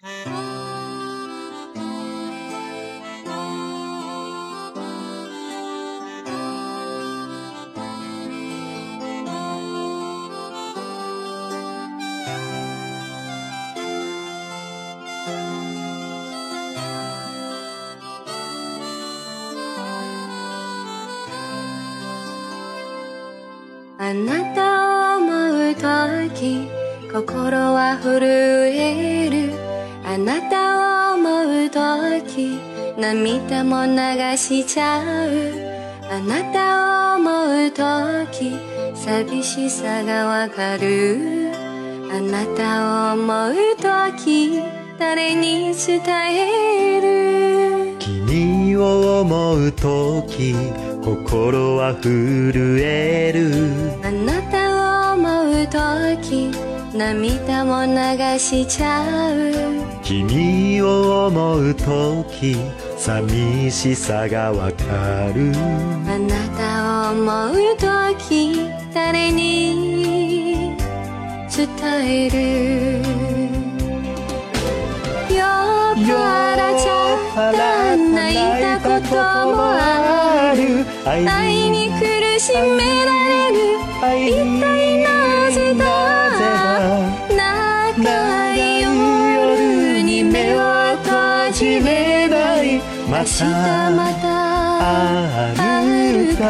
あなたを思うとき心は震える。なたを思うとき涙も流しちゃう。あなたを思うとき寂しさがわかる。あなたを思うとき誰に伝える？君を思うとき心は震える。あなたを思うとき涙も流しちゃう。君を思うとき寂しさがわかる。あなたを思うとき誰に？伝える。酔っ払っちゃった泣いたこともある。愛に苦しめられる閉じれない。明日またあるか。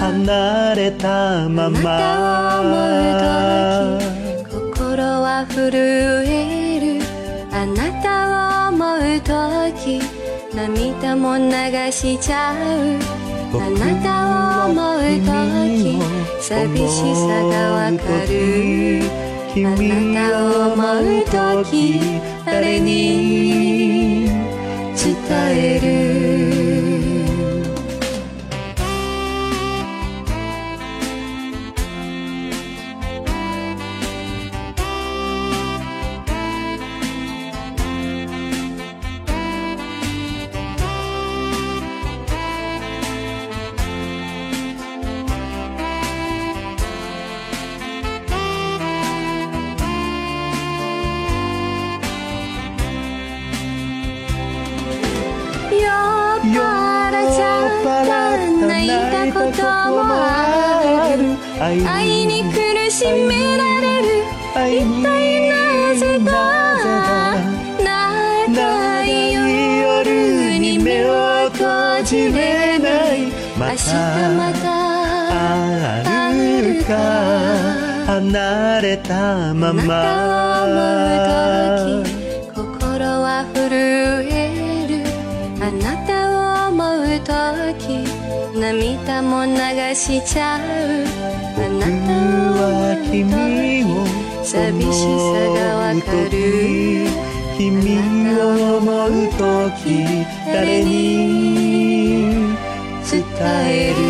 離れたまあなたを思うとき心は震える。あなたを思うとき涙も流しちゃう。あなたを思うとき寂しさがわかる。あなたを思うとき誰に伝えることもある。愛に苦しめられる。一体なぜだ。長い夜に目を閉じれない。明日またあるか。離れたまあ涙も流しちゃう。あなたを思うとき寂しさがわかる。君を思うとき誰に伝える？